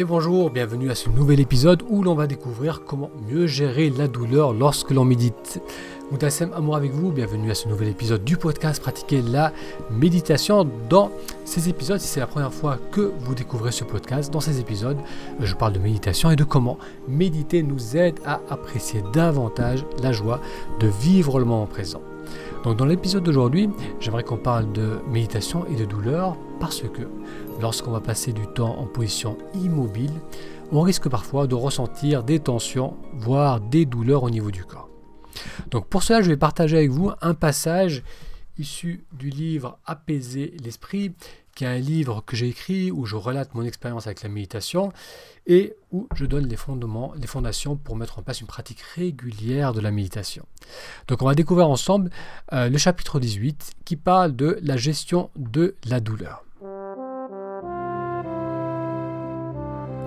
Et bonjour, bienvenue à ce nouvel épisode où l'on va découvrir comment mieux gérer la douleur lorsque l'on médite. Moutassem Amour avec vous, bienvenue à ce nouvel épisode du podcast Pratiquer la méditation. Dans ces épisodes, si c'est la première fois que vous découvrez ce podcast, dans ces épisodes, je parle de méditation et de comment méditer nous aide à apprécier davantage la joie de vivre le moment présent. Donc dans l'épisode d'aujourd'hui, j'aimerais qu'on parle de méditation et de douleur parce que lorsqu'on va passer du temps en position immobile, on risque parfois de ressentir des tensions, voire des douleurs au niveau du corps. Donc pour cela, je vais partager avec vous un passage issu du livre Apaiser l'esprit qui est un livre que j'ai écrit où je relate mon expérience avec la méditation et où je donne les fondements, les fondations pour mettre en place une pratique régulière de la méditation. Donc on va découvrir ensemble euh, le chapitre 18 qui parle de la gestion de la douleur.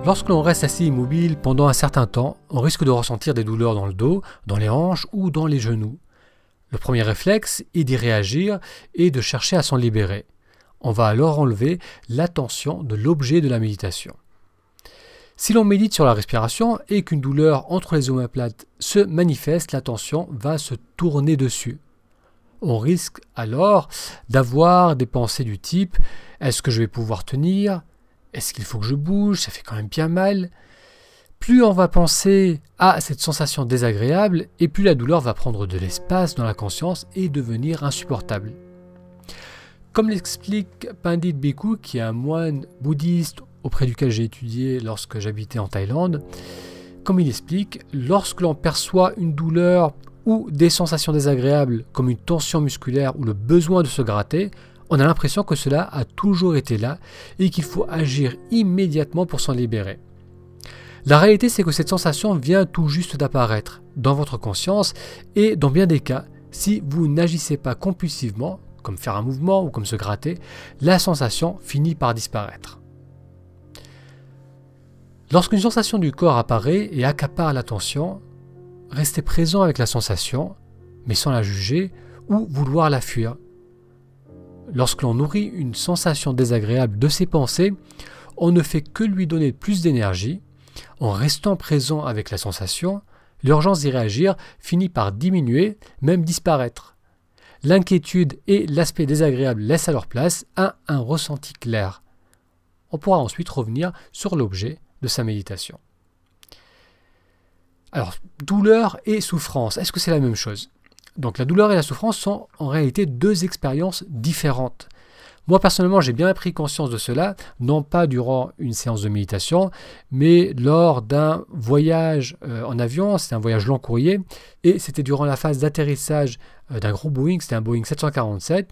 Lorsque l'on reste assis immobile pendant un certain temps, on risque de ressentir des douleurs dans le dos, dans les hanches ou dans les genoux. Le premier réflexe est d'y réagir et de chercher à s'en libérer. On va alors enlever l'attention de l'objet de la méditation. Si l'on médite sur la respiration et qu'une douleur entre les omoplates se manifeste, l'attention va se tourner dessus. On risque alors d'avoir des pensées du type est-ce que je vais pouvoir tenir? Est-ce qu'il faut que je bouge? Ça fait quand même bien mal. Plus on va penser à cette sensation désagréable, et plus la douleur va prendre de l'espace dans la conscience et devenir insupportable. Comme l'explique Pandit Bhikkhu, qui est un moine bouddhiste auprès duquel j'ai étudié lorsque j'habitais en Thaïlande, comme il explique, lorsque l'on perçoit une douleur ou des sensations désagréables comme une tension musculaire ou le besoin de se gratter, on a l'impression que cela a toujours été là et qu'il faut agir immédiatement pour s'en libérer. La réalité, c'est que cette sensation vient tout juste d'apparaître dans votre conscience et dans bien des cas, si vous n'agissez pas compulsivement, comme faire un mouvement ou comme se gratter, la sensation finit par disparaître. Lorsqu'une sensation du corps apparaît et accapare l'attention, restez présent avec la sensation, mais sans la juger ou vouloir la fuir. Lorsque l'on nourrit une sensation désagréable de ses pensées, on ne fait que lui donner plus d'énergie. En restant présent avec la sensation, l'urgence d'y réagir finit par diminuer, même disparaître l'inquiétude et l'aspect désagréable laissent alors place à un ressenti clair. On pourra ensuite revenir sur l'objet de sa méditation. Alors, douleur et souffrance, est-ce que c'est la même chose? Donc la douleur et la souffrance sont en réalité deux expériences différentes. Moi personnellement, j'ai bien pris conscience de cela, non pas durant une séance de méditation, mais lors d'un voyage euh, en avion, c'était un voyage long courrier, et c'était durant la phase d'atterrissage d'un gros Boeing, c'était un Boeing 747.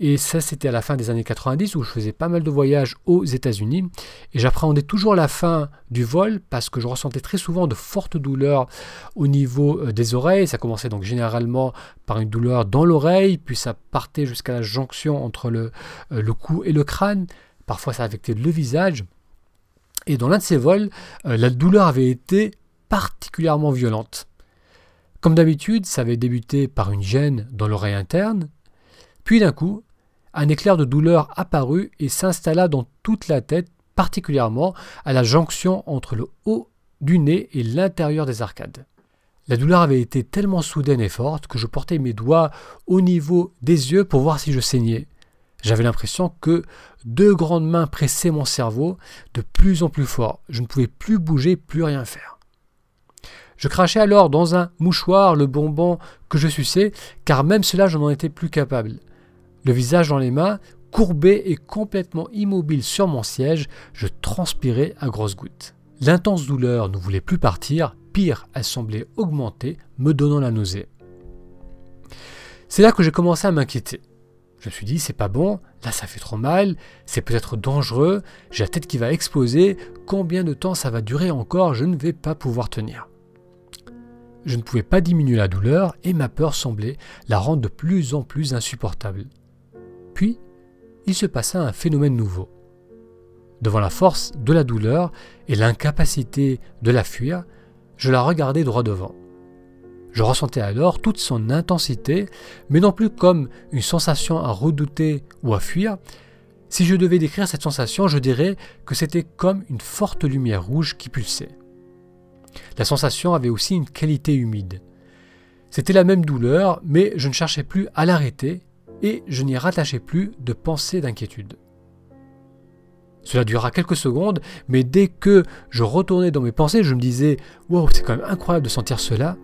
Et ça, c'était à la fin des années 90 où je faisais pas mal de voyages aux États-Unis. Et j'appréhendais toujours la fin du vol parce que je ressentais très souvent de fortes douleurs au niveau euh, des oreilles. Ça commençait donc généralement par une douleur dans l'oreille, puis ça partait jusqu'à la jonction entre le, euh, le cou et le crâne. Parfois, ça affectait le visage. Et dans l'un de ces vols, la douleur avait été particulièrement violente. Comme d'habitude, ça avait débuté par une gêne dans l'oreille interne, puis d'un coup, un éclair de douleur apparut et s'installa dans toute la tête, particulièrement à la jonction entre le haut du nez et l'intérieur des arcades. La douleur avait été tellement soudaine et forte que je portais mes doigts au niveau des yeux pour voir si je saignais. J'avais l'impression que deux grandes mains pressaient mon cerveau de plus en plus fort. Je ne pouvais plus bouger, plus rien faire. Je crachais alors dans un mouchoir le bonbon que je suçais, car même cela je n'en étais plus capable. Le visage dans les mains, courbé et complètement immobile sur mon siège, je transpirais à grosses gouttes. L'intense douleur ne voulait plus partir, pire, elle semblait augmenter, me donnant la nausée. C'est là que j'ai commencé à m'inquiéter. Je me suis dit, c'est pas bon, là ça fait trop mal, c'est peut-être dangereux, j'ai la tête qui va exploser, combien de temps ça va durer encore, je ne vais pas pouvoir tenir. Je ne pouvais pas diminuer la douleur et ma peur semblait la rendre de plus en plus insupportable. Puis, il se passa un phénomène nouveau. Devant la force de la douleur et l'incapacité de la fuir, je la regardais droit devant. Je ressentais alors toute son intensité, mais non plus comme une sensation à redouter ou à fuir, Si je devais décrire cette sensation, je dirais que c'était comme une forte lumière rouge qui pulsait. La sensation avait aussi une qualité humide. C'était la même douleur, mais je ne cherchais plus à l'arrêter et je n'y rattachais plus de pensée d'inquiétude. Cela dura quelques secondes, mais dès que je retournais dans mes pensées, je me disais Wow, c'est quand même incroyable de sentir cela.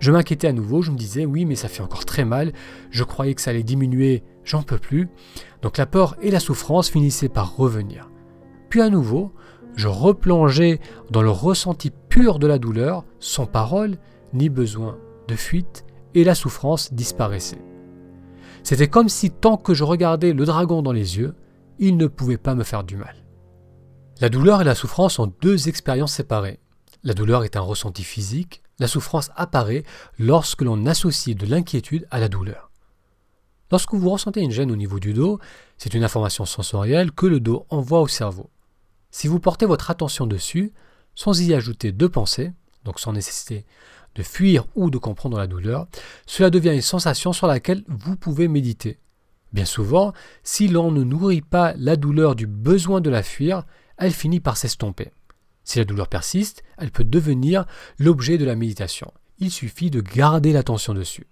Je m'inquiétais à nouveau, je me disais Oui, mais ça fait encore très mal. Je croyais que ça allait diminuer, j'en peux plus. Donc la peur et la souffrance finissaient par revenir. Puis à nouveau, je replongeais dans le ressenti pur de la douleur, sans parole ni besoin de fuite, et la souffrance disparaissait. C'était comme si tant que je regardais le dragon dans les yeux, il ne pouvait pas me faire du mal. La douleur et la souffrance sont deux expériences séparées. La douleur est un ressenti physique, la souffrance apparaît lorsque l'on associe de l'inquiétude à la douleur. Lorsque vous ressentez une gêne au niveau du dos, c'est une information sensorielle que le dos envoie au cerveau. Si vous portez votre attention dessus, sans y ajouter de pensée, donc sans nécessité de fuir ou de comprendre la douleur, cela devient une sensation sur laquelle vous pouvez méditer. Bien souvent, si l'on ne nourrit pas la douleur du besoin de la fuir, elle finit par s'estomper. Si la douleur persiste, elle peut devenir l'objet de la méditation. Il suffit de garder l'attention dessus.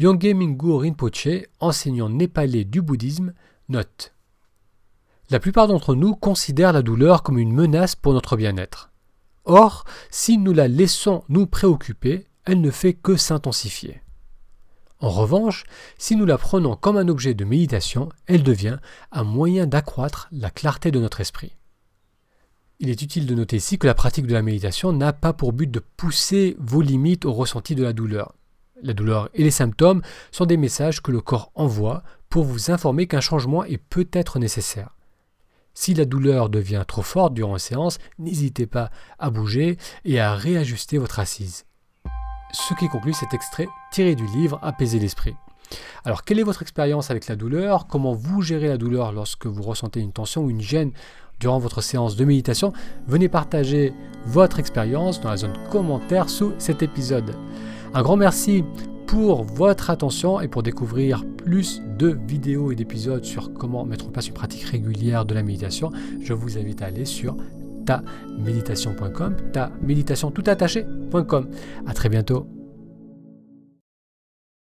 Yongé Mingyur Rinpoche, enseignant népalais du bouddhisme, note La plupart d'entre nous considèrent la douleur comme une menace pour notre bien-être. Or, si nous la laissons nous préoccuper, elle ne fait que s'intensifier. En revanche, si nous la prenons comme un objet de méditation, elle devient un moyen d'accroître la clarté de notre esprit. Il est utile de noter ici que la pratique de la méditation n'a pas pour but de pousser vos limites au ressenti de la douleur. La douleur et les symptômes sont des messages que le corps envoie pour vous informer qu'un changement est peut-être nécessaire. Si la douleur devient trop forte durant la séance, n'hésitez pas à bouger et à réajuster votre assise ce qui conclut cet extrait tiré du livre Apaiser l'esprit. Alors, quelle est votre expérience avec la douleur? Comment vous gérez la douleur lorsque vous ressentez une tension ou une gêne durant votre séance de méditation? Venez partager votre expérience dans la zone commentaire sous cet épisode. Un grand merci pour votre attention et pour découvrir plus de vidéos et d'épisodes sur comment mettre en place une pratique régulière de la méditation. Je vous invite à aller sur ta méditation.com, ta méditation tout attaché.com. À très bientôt.